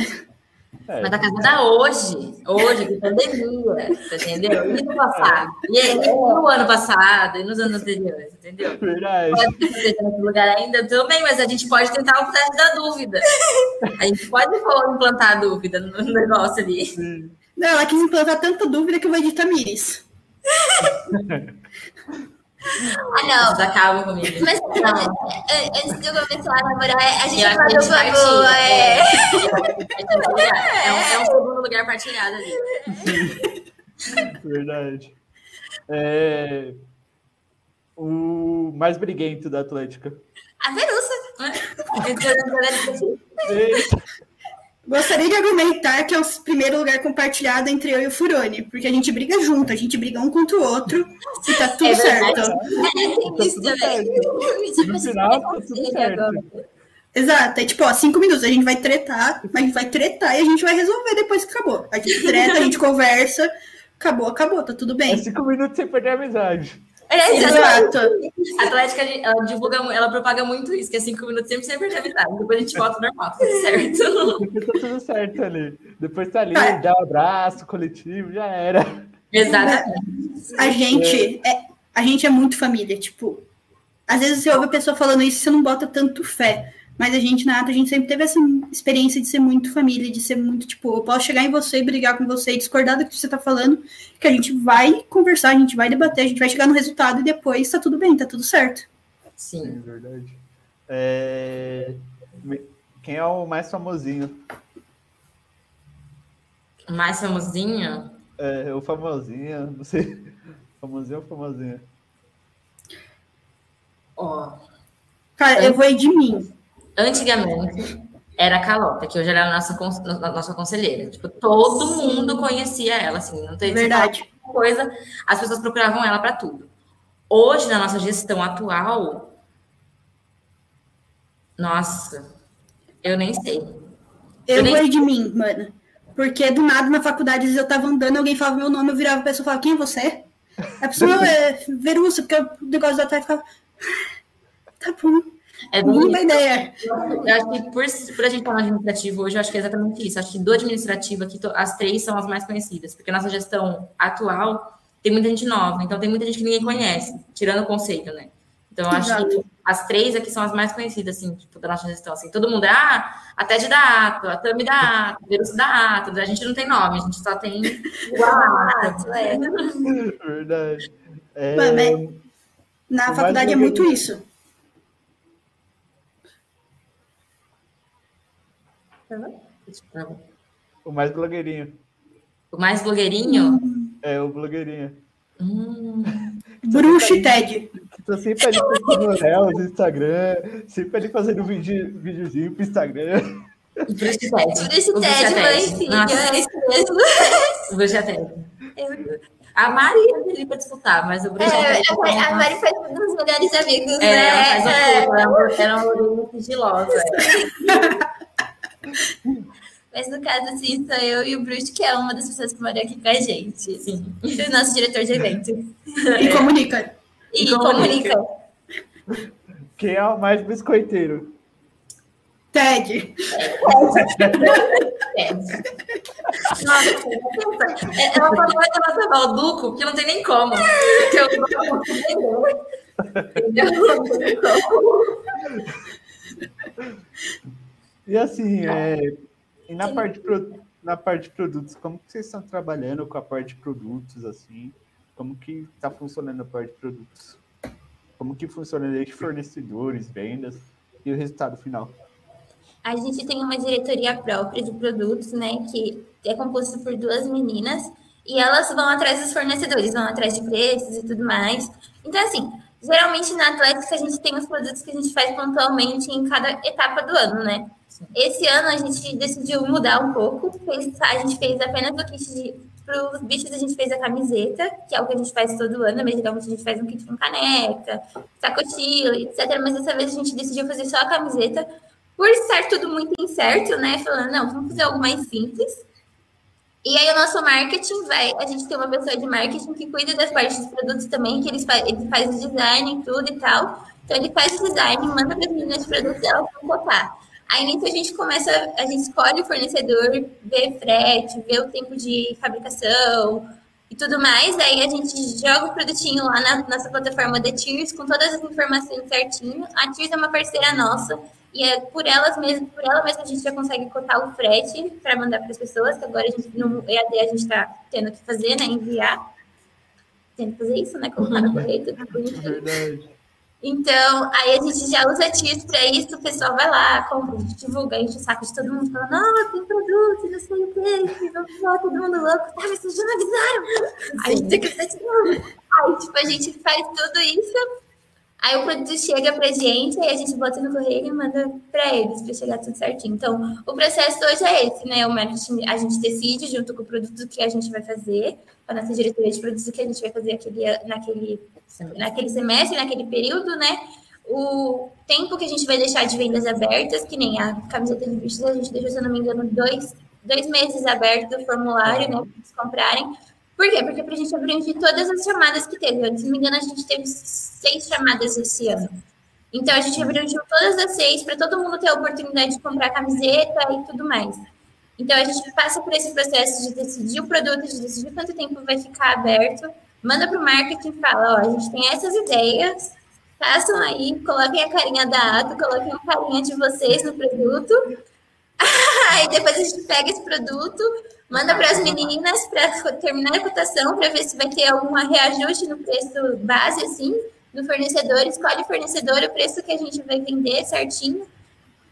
É, Mas tá casada hoje, hoje, com pandemia, entendeu? E no passado, e, e no ano passado, e nos anos anteriores, entendeu? verdade. Pode ser que esteja nesse lugar ainda também, mas a gente pode tentar o teste da dúvida. A gente pode implantar a dúvida no negócio ali. Sim. Não, ela quis implantar tanta dúvida que eu vou editar Miris. Ah, não. Vocês acabam comigo. Mas não, é, antes de eu começar a namorar, a gente E a falou gente com a partilha. boa. É. É um, é um segundo lugar partilhado ali. Verdade. É, O mais briguento da Atlética. A Verussa. Gostaria de argumentar que é o primeiro lugar compartilhado entre eu e o Furone, porque a gente briga junto, a gente briga um contra o outro e tá tudo É certo. É, tem Tá isso também. Tipo, No final, tá tudo certo. Exato, é tipo, ó, cinco minutos, a gente vai tretar, mas a gente vai tretar e a gente vai resolver depois que acabou. A gente treta, a gente conversa, acabou, acabou, tá tudo É bem. cinco minutos sem perder a amizade. É. Exato. A Atlética, ela divulga, ela propaga muito isso, que é cinco minutos sempre sem perder a metade. Depois a gente volta normal, tá tudo certo. Depois tá tudo certo ali. Depois tá ali, Tá. dá um abraço coletivo, já era. Exatamente. A gente é, a gente é muito família, tipo, às vezes você ouve a pessoa falando isso e você não bota tanto fé. Mas a gente, na ata, a gente sempre teve essa experiência de ser muito família, de ser muito, tipo, eu posso chegar em você e brigar com você e discordar do que você tá falando, que a gente vai conversar, a gente vai debater, a gente vai chegar no resultado e depois tá tudo bem, tá tudo certo. Sim. É verdade. É, Quem é o mais famosinho? O mais famosinho, É, o famosinho, não sei. Famosinho ou famosinha? ó. Cara, eu vou ir de mim. Antigamente era a Calota, que hoje ela é a nossa, a nossa conselheira. Tipo, todo mundo conhecia ela, assim, não teve Verdade. coisa, as pessoas procuravam ela para tudo. Hoje, na nossa gestão atual, nossa, eu nem sei. Eu Eu nem- de mim, mano. Porque do nada na faculdade, às vezes eu tava andando, alguém falava meu nome, eu virava a pessoa e falava, quem é você? A pessoa é Verussa, porque o negócio da tarde ficava. Tá bom, É bem mínima ideia. Eu acho que por, por a gente estar no administrativo hoje, eu acho que é exatamente isso. Acho que do administrativo aqui, as três são as mais conhecidas, porque a nossa gestão atual tem muita gente nova, então tem muita gente que ninguém conhece, tirando o conceito, né? Então, eu acho que Exato. as três aqui são as mais conhecidas, assim, tipo, da nossa gestão. Assim, todo mundo é, ah, a TED da Ato, a Tami da Ato, a Verus da Ato, a gente não tem nome, a gente só tem a Ato. é. Verdade. É, Mano, é- Na O faculdade é muito isso. O mais blogueirinho. O mais blogueirinho, É o blogueirinho. hum, Bruxo e Ted. Que tá sempre ali postando reels no Instagram, sempre ali fazendo vídeo, videozinho pro Instagram. o Bruce Ted. Por esse O Bruce TED, filho. Nossa. É isso mesmo. O Ted. A Mari ia ali pra disputar, mas o Bruce É, Ted. a Mari- a Mari faz um dos melhores amigos, É, ela faz né? um pouco, ela era uma loirinha sigilosa. Mas no caso, assim, sou eu e o Bruce, que é uma das pessoas que mora aqui com a gente. Sim. O nosso diretor de eventos. E comunica. E, E comunica. comunica. Quem é o mais biscoiteiro? Ted. É. Nossa, é- ela falou que ela tava o Duco, porque não tem nem como. Porque eu? Não. E assim, é, e na parte, pro- na parte de produtos, como que vocês estão trabalhando com a parte de produtos, assim? Como que está funcionando a parte de produtos? Como que funciona desde fornecedores, vendas e o resultado final? A gente tem uma diretoria própria de produtos, né? Que é composta por duas meninas. E elas vão atrás dos fornecedores, vão atrás de preços e tudo mais. Então, assim, Geralmente na Atlética a gente tem os produtos que a gente faz pontualmente em cada etapa do ano, né? Esse ano a gente decidiu mudar um pouco. A gente fez apenas o kit. Para os bichos a gente fez a camiseta, que é o que a gente faz todo ano, mas geralmente a gente faz um kit com caneca, sacotilha, etc. Mas dessa vez a gente decidiu fazer só a camiseta, por estar tudo muito incerto, né? Falando, não, vamos fazer algo mais simples. E aí o nosso marketing vai, a gente tem uma pessoa de marketing que cuida das partes dos produtos também, que eles faz, ele faz o design e tudo e tal. Então ele faz o design, manda para as meninas de produtos vão cotar. Aí nisso a gente começa, a gente escolhe o fornecedor, vê frete, vê o tempo de fabricação e tudo mais. Aí a gente joga o produtinho lá na nossa plataforma da Tears com todas as informações certinho. A Tears é uma parceira nossa e é por elas mesmo, por ela mesma a gente já consegue cotar o frete para mandar para as pessoas, que agora a gente no EAD a gente está tendo que fazer, né? Enviar. Tendo que fazer isso, né? Colocar no correio, tudo bonitinho. Verdade. Então, aí a gente já usa TIS para isso, o pessoal vai lá, compra, divulga, enche o saco de todo mundo, falando, não, tem produto, não sei o quê, vamos todo mundo louco, tá, mas vocês já não avisaram? Aí a gente tem que fazer de novo. Aí, tipo, a gente faz tudo isso Aí o produto chega pra gente, aí a gente bota no correio e manda para eles, para chegar tudo certinho. Então, o processo hoje é esse, né? O marketing, a gente decide junto com o produto que a gente vai fazer, a nossa diretoria de produtos que a gente vai fazer aquele, naquele, naquele semestre, naquele período, né? O tempo que a gente vai deixar de vendas abertas, que nem a camiseta de bichos, a gente deixou, se eu não me engano, dois, dois meses aberto o formulário, né? Para eles comprarem por quê? Porque para a gente abranger todas as chamadas que teve. Se não me engano, a gente teve seis chamadas esse ano. Então, a gente abrangiu todas as seis para todo mundo ter a oportunidade de comprar camiseta e tudo mais. Então, a gente passa por esse processo de decidir o produto, de decidir quanto tempo vai ficar aberto, manda para o marketing e fala, ó, a gente tem essas ideias, façam aí, coloquem a carinha da ato, coloquem a carinha de vocês no produto, aí depois a gente pega esse produto, Manda para as meninas para terminar a cotação, para ver se vai ter algum reajuste no preço base, assim, do fornecedor. Escolhe o fornecedor, o preço que a gente vai vender certinho.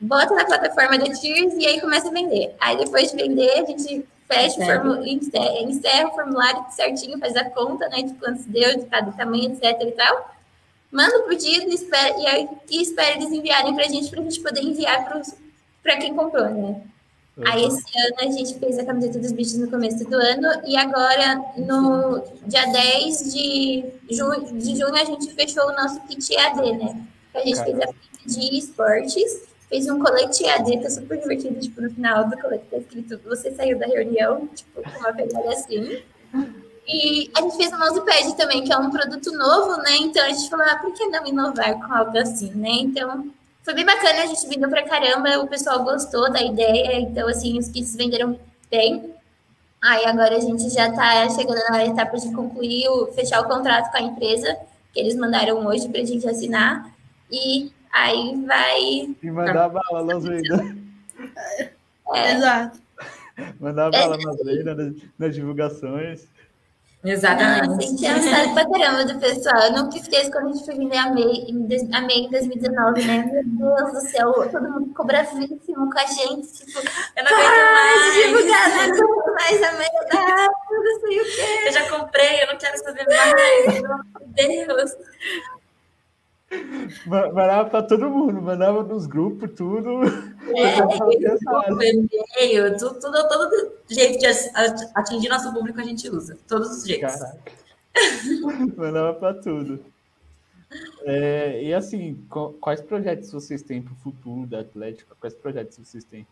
Bota na plataforma da Tears e aí começa a vender. Aí depois de vender, a gente fecha o formulário, encerra, encerra o formulário certinho, faz a conta, né, de quantos deu, de cada tamanho, etc e tal. Manda o pedido espera, e, aí, e espera eles enviarem para a gente, para a gente poder enviar para quem comprou, né? Aí esse ano a gente fez a camiseta dos bichos no começo do ano e agora no dia 10 de junho, de junho a gente fechou o nosso kit EAD, né? A gente fez a de esportes, fez um colete EAD, tá super divertido, tipo, no final do colete tá escrito você saiu da reunião, tipo, com uma pegada assim. E a gente fez o mousepad também, que é um produto novo, né? Então a gente falou, ah, por que não inovar com algo assim, né? Então foi bem bacana, a gente vendeu pra caramba, o pessoal gostou da ideia, então, assim, os kits venderam bem. Aí agora a gente já está chegando na etapa de concluir, o, fechar o contrato com a empresa, que eles mandaram hoje para a gente assinar, e aí vai... E mandar bala nas vendas. É. Exato. Mandar bala nas vendas, nas, nas divulgações. Exatamente. Nossa, senti a saudade pra caramba do pessoal. Eu nunca esqueço quando a gente foi vender a MEI em, a MEI em 2019, né? Meu Deus do céu, todo mundo ficou bravíssimo com a gente. Tipo, eu não aguento mais. divulgar, não aguento mais a MEI, ah, não sei o quê. Eu já comprei, eu não quero saber mais. Meu Deus. Mandava para todo mundo, mandava nos grupos, tudo. É, e-mail, tudo, tudo, todo jeito de atingir nosso público a gente usa. Todos os jeitos. Caraca. mandava para tudo. É, e assim, quais projetos vocês têm para o futuro da Atlética? Quais projetos vocês têm?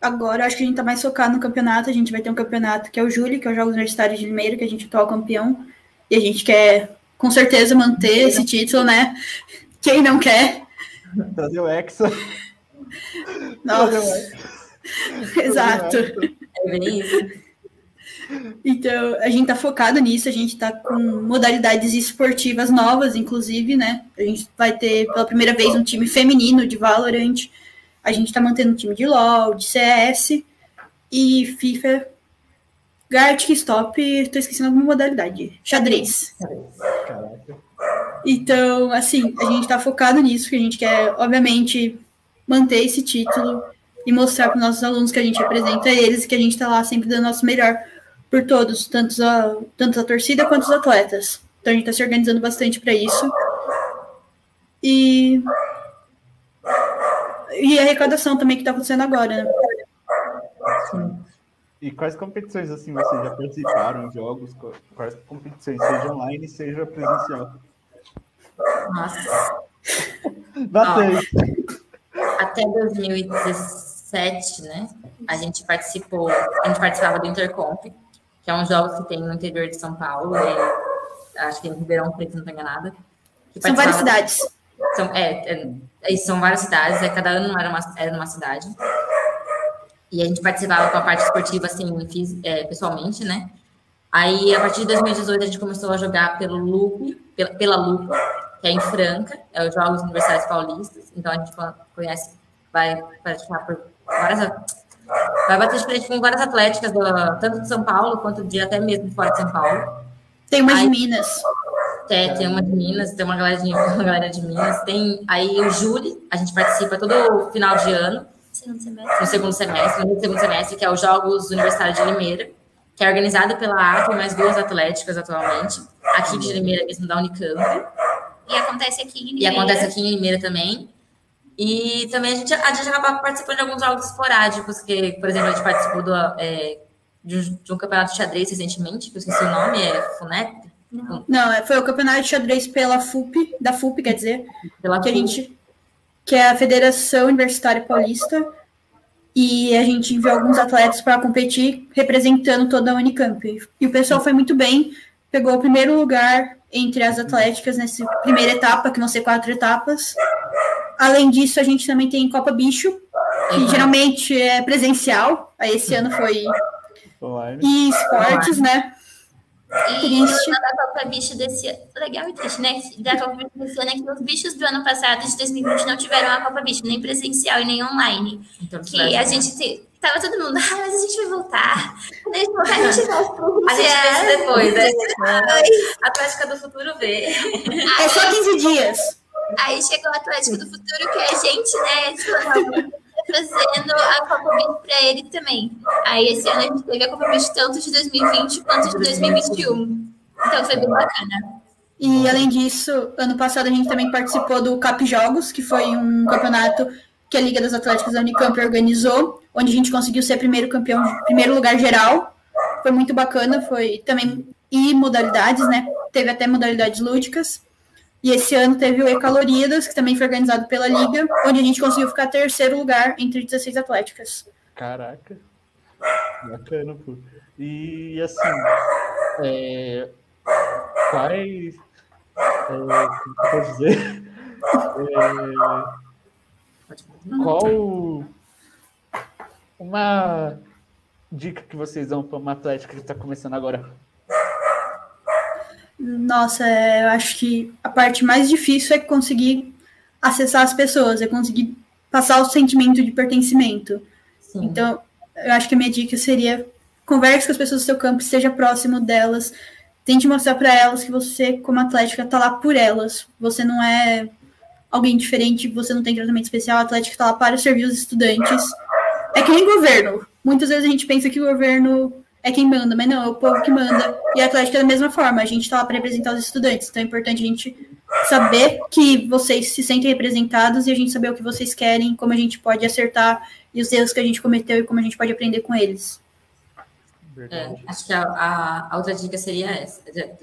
Agora, acho que a gente está mais focado no campeonato. A gente vai ter um campeonato que é o Júlio, que é o Jogos Universitários de Limeira, que a gente atual campeão. E a gente quer com certeza manter esse título, né? Quem não quer? Trazer o Hexa. Nossa. Exato. É bem isso. Então, a gente tá focado nisso, a gente tá com modalidades esportivas novas, inclusive, né? A gente vai ter pela primeira vez um time feminino de Valorant. A gente tá mantendo um time de LoL, de CS e FIFA Gartic, stop, tô esquecendo alguma modalidade. Xadrez. Caraca. Então, assim, a gente tá focado nisso, que a gente quer, obviamente, manter esse título e mostrar para os nossos alunos que a gente representa eles, que a gente tá lá sempre dando o nosso melhor por todos, tanto a, tanto a torcida quanto os atletas. Então a gente está se organizando bastante para isso. E e a arrecadação também que está acontecendo agora, né? Sim. E quais competições assim vocês já participaram? Jogos? Quais competições, seja online, seja presencial? Nossa. Ó, até 2017, né? A gente participou, a gente participava do Intercomp, que é um jogo que tem no interior de São Paulo, e, acho que em Ribeirão Preto, não tenho nada. São várias cidades. São, é, é, são várias cidades, é, cada ano era, uma, era numa cidade. E a gente participava com a parte esportiva, assim, fiz, é, pessoalmente, né? Aí, a partir de 2018, a gente começou a jogar pelo Loop, pela, pela Loop, que é em Franca, é os Jogos Universitários Paulistas. Então, a gente conhece, vai participar por várias... Vai bater de frente com várias atléticas, do, tanto de São Paulo, quanto de até mesmo fora de São Paulo. Tem uma de Minas. É, tem uma de Minas, tem uma galera de, uma galera de Minas. Tem aí o Júli, a gente participa todo final de ano. Segundo semestre. No segundo semestre, no segundo semestre, que é os Jogos Universitários de Limeira, que é organizado pela ACO, mais duas atléticas atualmente, aqui de Limeira mesmo, da Unicamp. E acontece aqui em Limeira. E acontece aqui em Limeira também. E também a gente, a gente acaba participando de alguns jogos esporádicos, que, por exemplo, a gente participou do, é, de, um, de, um, campeonato de xadrez recentemente, que eu esqueci o nome, é FUNEP. Não. Não, é, foi o campeonato de xadrez pela FUP, da FUP, quer dizer, pela que FUP. a gente que é a Federação Universitária Paulista, e a gente enviou alguns atletas para competir representando toda a Unicamp. E o pessoal foi muito bem, pegou o primeiro lugar entre as atléticas nessa primeira etapa, que vão ser quatro etapas. Além disso, a gente também tem Copa Bicho, que uhum. geralmente é presencial. Aí esse ano foi e esportes, né? E triste. da Copa Bicho desse ano. Legal e triste, né? Da Copa Bicho desse ano é que os bichos do ano passado, de 2020, não tiveram a Copa Bicho, nem presencial e nem online. Então, que a gente te, tava todo mundo, ah, mas a gente vai voltar. Quando a gente voltar, a gente vai A gente vê depois, né? A Atlética do Futuro vê. É só 15 dias. Aí chegou a Atlético do Futuro, que é a gente, né? Fazendo a Copa Beach para ele também. Aí esse ano a gente teve a Copa Beach tanto de 2020 quanto de 2021. Então foi bem bacana. E além disso, ano passado a gente também participou do Cap Jogos, que foi um campeonato que a Liga das Atléticas da Unicamp organizou, onde a gente conseguiu ser primeiro campeão, primeiro lugar geral. Foi muito bacana, foi também e modalidades, né? Teve até modalidades lúdicas. E esse ano teve o E-Caloridas, que também foi organizado pela Liga, onde a gente conseguiu ficar terceiro lugar entre 16 atléticas. Caraca. Bacana, pô. E assim, é, quais. É, como eu posso dizer? É, qual uma dica que vocês dão para uma atlética que está começando agora nossa, é, eu acho que a parte mais difícil é conseguir acessar as pessoas, é conseguir passar o sentimento de pertencimento. Sim. Então, eu acho que a minha dica seria converse com as pessoas do seu campo, esteja próximo delas, tente mostrar para elas que você, como atlética, está lá por elas. Você não é alguém diferente, você não tem tratamento especial, a atlética está lá para servir os estudantes. É que nem governo. Muitas vezes a gente pensa que o governo é quem manda, mas não, é o povo que manda. E a Atlética é da mesma forma, a gente está lá para representar os estudantes, então é importante a gente saber que vocês se sentem representados e a gente saber o que vocês querem, como a gente pode acertar e os erros que a gente cometeu e como a gente pode aprender com eles. É, acho que a, a, a, outra dica seria essa.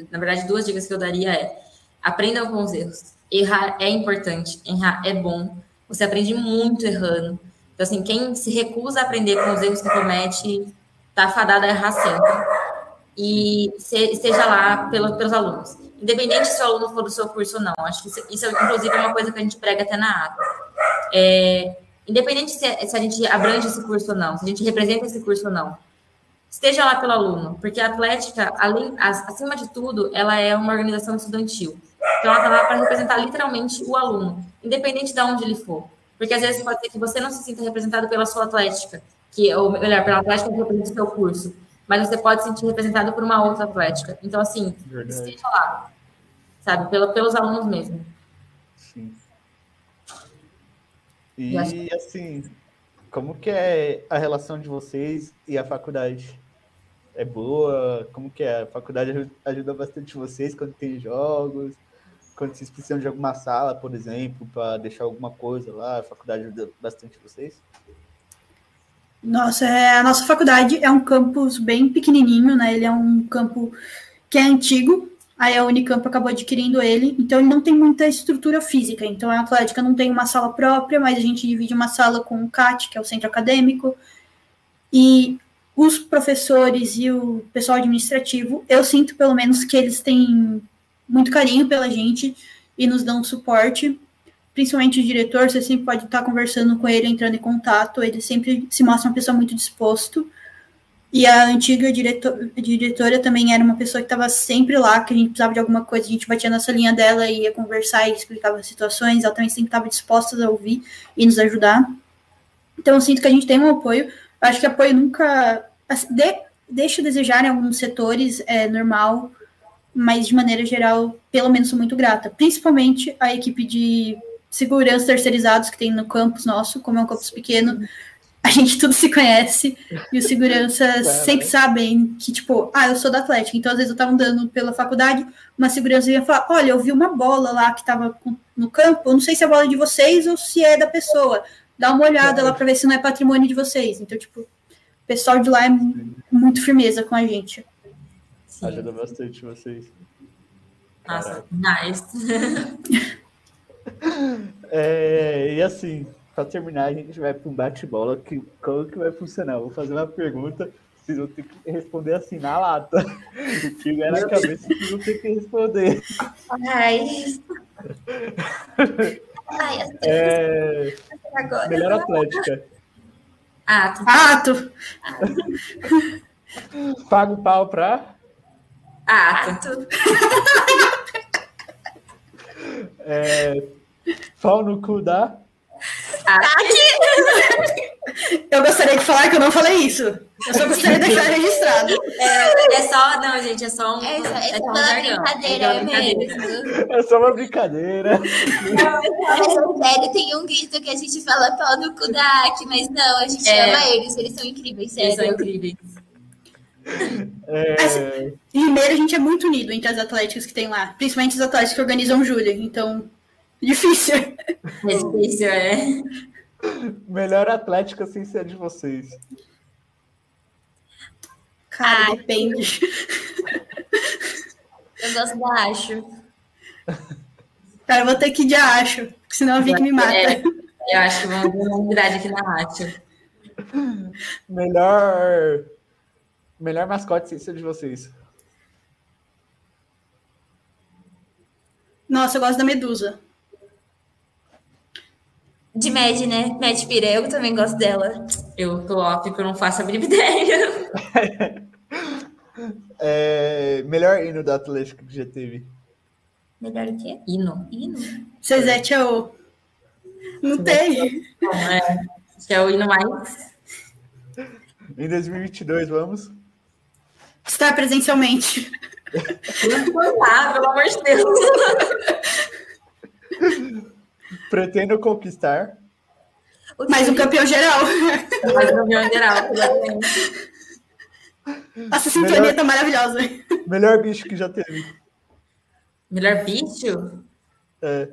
Na verdade, duas dicas que eu daria é aprendam com os erros. Errar é importante, errar é bom. Você aprende muito errando. Então, assim, quem se recusa a aprender com os erros que comete, está fadada a errar sempre. E esteja lá pelo, pelos alunos. Independente se o aluno for do seu curso ou não. Acho que isso, isso inclusive, é uma coisa que a gente prega até na água. É, independente se, se, a gente abrange esse curso ou não, se a gente representa esse curso ou não, esteja lá pelo aluno, porque a Atlética, além, acima de tudo, ela é uma organização estudantil. Então, ela está lá para representar literalmente o aluno, independente de onde ele for. Porque às vezes pode ser que você não se sinta representado pela sua Atlética, que, ou melhor, pela atlética que representa o seu curso, mas você pode se sentir representado por uma outra atlética. Então, assim, Verdade. esteja lá, sabe, pelo, pelos alunos mesmo. Sim. E, assim, como que é a relação de vocês e a faculdade? é boa? Como que é? A faculdade ajuda, ajuda bastante vocês quando tem jogos? Quando vocês precisam de alguma sala, por exemplo, para deixar alguma coisa lá, a faculdade ajuda bastante vocês? Nossa, é, a nossa faculdade é um campus bem pequenininho, né? Ele é um campo que é antigo, aí a Unicamp acabou adquirindo ele, então ele não tem muita estrutura física. Então a Atlética não tem uma sala própria, mas a gente divide uma sala com o CAT, que é o centro acadêmico, e os professores e o pessoal administrativo, eu sinto pelo menos que eles têm muito carinho pela gente e nos dão suporte principalmente o diretor, você sempre pode estar conversando com ele, entrando em contato, ele sempre se mostra uma pessoa muito disposto. E a antiga diretor, diretora também era uma pessoa que estava sempre lá, que a gente precisava de alguma coisa, a gente batia nessa linha dela e ia conversar e explicava as situações, ela também sempre estava disposta a ouvir e nos ajudar. Então eu sinto que a gente tem um apoio, eu acho que apoio nunca assim, de, deixa a desejar em alguns setores, é normal, mas de maneira geral, pelo menos sou muito grata, principalmente a equipe de segurança terceirizados que tem no campus nosso, como é um campus pequeno, a gente tudo se conhece e os seguranças sempre sabem que, tipo, ah, eu sou da Atlética, então às vezes eu tava andando pela faculdade, uma segurança ia falar, olha, eu vi uma bola lá que tava no campo, eu não sei se é a bola de vocês ou se é da pessoa, dá uma olhada lá para ver se não é patrimônio de vocês. Então, tipo, o pessoal de lá é muito firmeza com a gente. Sim. Ajuda bastante vocês. Nossa, nice. É, e assim, para terminar, a gente vai para um bate-bola. Que, como que vai funcionar? Eu vou fazer uma pergunta, vocês vão ter que responder assim na lata. Que vier na cabeça, vocês vão ter que responder. Ai. Ai, é... Melhor atlética. Ato. Ato. Paga o pau pra. Ato. É, Pau no cu da. Eu gostaria de falar que eu não falei isso. Eu só gostaria de deixar registrado. É, é só, não, gente, é só um. É, só, é, é só uma brincadeira, é mesmo. É só uma brincadeira. Não, é sério, tem um grito que a gente fala pau no cu da Aki, mas não, a gente é. ama eles, eles são incríveis, sério. Eles são incríveis. É... Assim, a gente é muito unido entre as atléticas que tem lá, principalmente as atléticas que organizam Júlia, então Difícil. É difícil, é. Melhor atlética sem ser de vocês. Cara, depende. Eu gosto da Acho. Cara, eu vou ter que ir de Acho, senão a Vic me mata. É, eu acho que uma unidade aqui na Acho. Melhor. Melhor mascote sem ser de vocês. Nossa, eu gosto da Medusa. De Mad, né? Mad Pira, eu também gosto dela. Eu tô off porque eu não faço a mínima ideia. é, melhor hino da Atlético que já teve. Melhor o quê? Hino. Hino. Cezete é o. Não tem. Não, é. Que é o hino mais. Em 2022, vamos? Estar presencialmente. Não lá, pelo amor de Deus. Pretendo conquistar. Mais um campeão geral. Mais um campeão geral, Essa sintonia melhor, tá maravilhosa. Melhor bicho que já teve. Melhor bicho? É.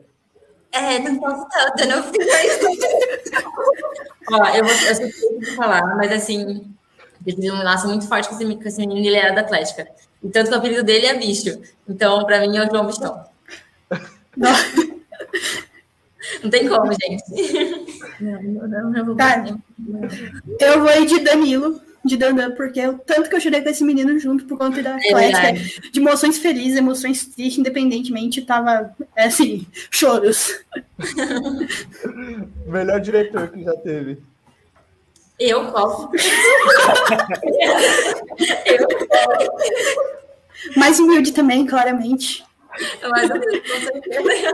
É, não posso tanto, não Ó, eu, vou, eu sei que falar, mas assim, ele tem um laço muito forte com esse, com esse menino, ele era da Atlética. E tanto que o apelido dele é bicho. Então, pra mim, é o João Bichão. Não tem como, gente. Não, não, não, vou tá. Eu vou ir de Danilo, de Dandan, porque eu, tanto que eu chorei com esse menino junto por conta da é de emoções felizes, emoções tristes, independentemente, tava é, assim, choros. Melhor diretor que já teve. Eu, qual? eu. Mais humilde também, claramente. Mas com certeza.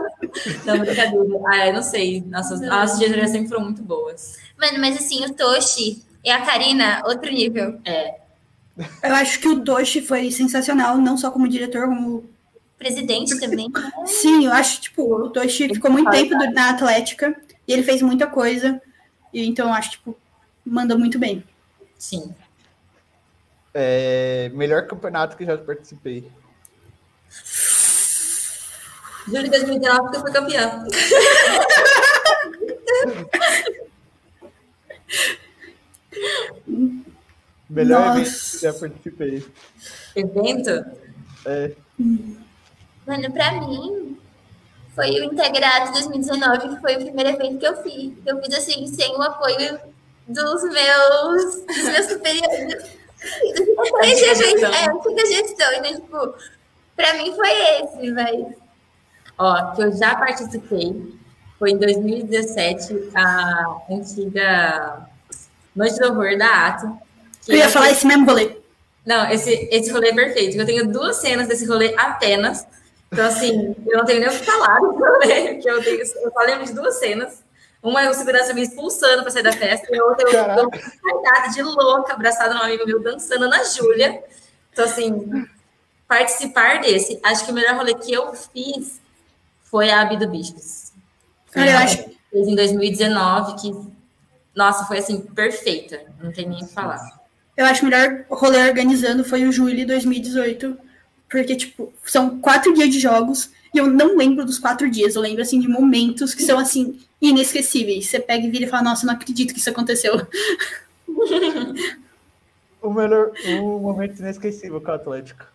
Não, brincadeira. Ah, eu não sei. Nossas, nossas diretorias sempre foram muito boas. Mano, mas assim, o Toshi e a Karina, outro nível. É. Eu acho que o Toshi foi sensacional, não só como diretor, como. Presidente também. Sim, eu acho, tipo, o Toshi ficou muito tempo na Atlética e ele fez muita coisa. E então eu acho, tipo, mandou muito bem. Sim. É, melhor campeonato que já participei. Júlio de 2019 que eu fui campeã. Melhor Nossa. evento que já participei. Evento? É, Mano, pra mim, foi o Integrato 2019, que foi o primeiro evento que eu fiz. Eu fiz assim, sem o apoio dos meus, dos meus superiores. Foi esse Antiga evento, gestão. né? Tipo, pra mim foi esse, mas Ó, que eu já participei. Foi em 2017, a antiga Noite do Horror da Ato. Eu ia falar esse mesmo rolê. Não, esse, esse rolê é perfeito. Eu tenho duas cenas desse rolê apenas. Então, assim, eu não tenho nem o que falar do rolê, que eu, tenho, eu só lembro de duas cenas. Uma é o segurança me expulsando para sair da festa, e a outra eu Caraca. dou uma de louca, abraçada num amigo meu, dançando na Júlia. Então, assim, participar desse, acho que o melhor rolê que eu fiz foi a Abi do Bichos. Cara, eu acho, Fez em 2019, que, nossa, foi assim, perfeita. Não tem nem o que falar. eu acho o melhor rolê organizando foi o julho 2018. Porque, tipo, são quatro dias de jogos e eu não lembro dos quatro dias. Eu lembro, assim, de momentos que são, assim, inesquecíveis. Você pega e vira e fala, nossa, não acredito que isso aconteceu. o melhor, o momento inesquecível com o Atlético.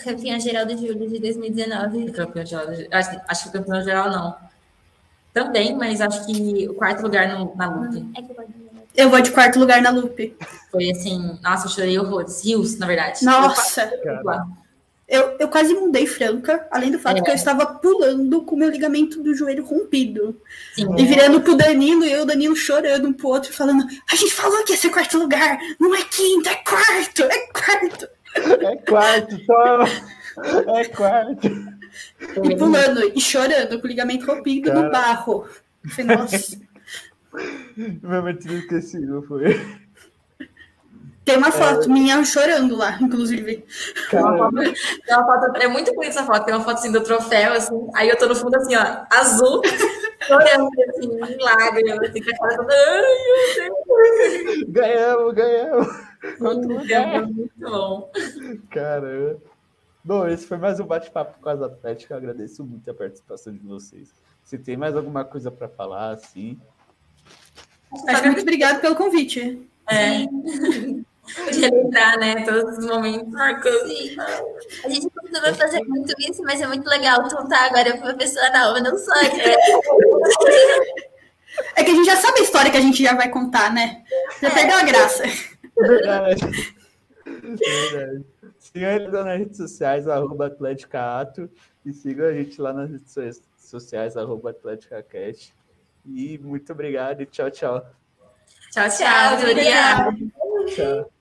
O campeão geral do Júlio de 2019. Campeão geral, acho, acho que o campeão geral não. Também, mas acho que o quarto lugar no, na luta. É que eu de- Eu vou de quarto lugar na Lupe. Foi assim, nossa, eu chorei horrores. Rios, na verdade. Nossa, Eu quase- eu, eu quase mudei Franca, além do fato É. que eu estava pulando com o meu ligamento do joelho rompido. Sim, E virando pro Danilo, e eu o Danilo chorando um pro outro, falando: A gente falou que ia ser quarto lugar, não é quinto, é quarto, é quarto. É quarto, toma! É quarto. E pulando, e chorando, com o ligamento rompido Cara. no barro. Nossa. O momento inesquecível foi. Tem uma foto minha chorando lá, inclusive. Tem uma foto- tem uma foto- é muito bonita essa foto. Tem uma foto assim do troféu, assim. Aí eu tô no fundo assim, ó, azul, chorando, assim, em lágrimas, assim, com a cara toda. Ai, meu ganhamos, ganhamos! Quanto lugar? é muito bom. Caramba. Bom, esse foi mais um bate-papo com as Atléticas. Eu agradeço muito a participação de vocês. Se tem mais alguma coisa para falar, assim. Acho muito obrigado pelo convite. É. Relembrar, né? Todos os momentos. Sim. A gente costuma fazer muito isso, mas é muito legal contar agora para uma pessoa nova, não só. É, É que a gente já sabe a história que a gente já vai contar, né? Já perdeu a graça. Verdade. Verdade. Sigam eles lá nas redes sociais, arroba Atlética-Ato, e sigam a gente lá nas redes so- sociais, arroba. E muito obrigado e tchau, tchau. Tchau, tchau, Juliana. Tchau.